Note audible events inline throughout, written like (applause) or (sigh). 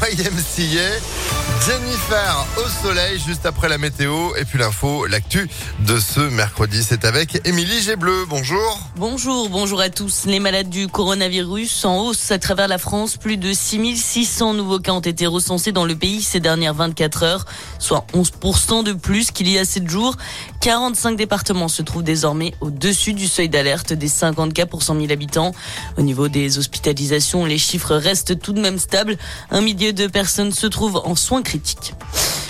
YMCA. (laughs) Jennifer au soleil juste après la météo et puis l'info, l'actu de ce mercredi. C'est avec Émilie Gébleu. Bonjour. Bonjour, bonjour à tous. Les malades du coronavirus en hausse à travers la France. Plus de 6600 nouveaux cas ont été recensés dans le pays ces dernières 24 heures, soit 11% de plus qu'il y a 7 jours. 45 départements se trouvent désormais au-dessus du seuil d'alerte des 50 cas pour 100 000 habitants. Au niveau des hospitalisations, les chiffres restent tout de même stables. Un millier de personnes se trouvent en soins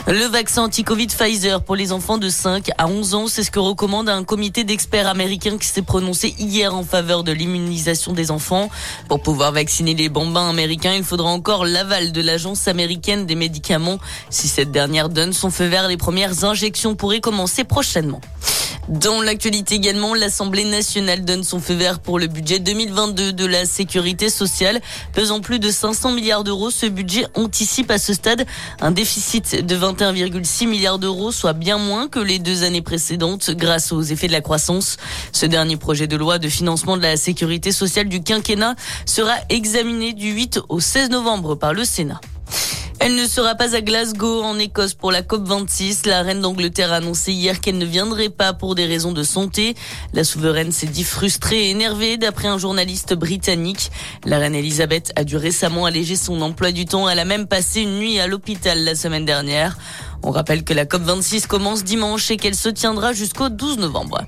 Le vaccin anti-Covid Pfizer pour les enfants de 5 à 11 ans, c'est ce que recommande un comité d'experts américains qui s'est prononcé hier en faveur de l'immunisation des enfants. Pour pouvoir vacciner les bambins américains, il faudra encore l'aval de l'agence américaine des médicaments. Si cette dernière donne son feu vert, les premières injections pourraient commencer prochainement. Dans l'actualité également, l'Assemblée nationale donne son feu vert pour le budget 2022 de la sécurité sociale. Pesant plus de 500 milliards d'euros, ce budget anticipe à ce stade un déficit de 21,6 milliards d'euros, soit bien moins que les deux années précédentes grâce aux effets de la croissance. Ce dernier projet de loi de financement de la sécurité sociale du quinquennat sera examiné du 8 au 16 novembre par le Sénat. Elle ne sera pas à Glasgow, en Écosse, pour la COP26. La reine d'Angleterre a annoncé hier qu'elle ne viendrait pas pour des raisons de santé. La souveraine s'est dit frustrée et énervée, d'après un journaliste britannique. La reine Elisabeth a dû récemment alléger son emploi du temps. Elle a même passé une nuit à l'hôpital la semaine dernière. On rappelle que la COP26 commence dimanche et qu'elle se tiendra jusqu'au 12 novembre.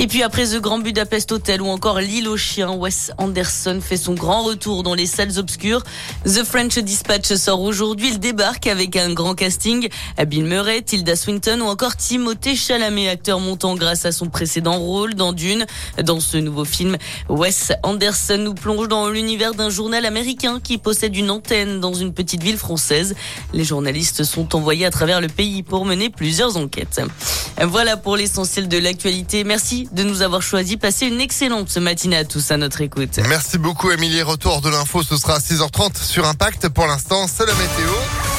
Et puis après The Grand Budapest Hotel ou encore L'île aux chiens, Wes Anderson fait son grand retour dans les salles obscures. The French Dispatch sort aujourd'hui. Il débarque avec un grand casting. Bill Murray, Tilda Swinton ou encore Timothée Chalamet, acteur montant grâce à son précédent rôle dans Dune. Dans ce nouveau film, Wes Anderson nous plonge dans l'univers d'un journal américain qui possède une antenne dans une petite ville française. Les journalistes sont envoyés à travers le pays pour mener plusieurs enquêtes. Voilà pour l'essentiel de l'actualité. De nous avoir choisi. Passez une excellente matinée à tous à notre écoute. Merci beaucoup, Émilie. Retour de l'info, ce sera à 6h30 sur Impact. Pour l'instant, c'est la météo.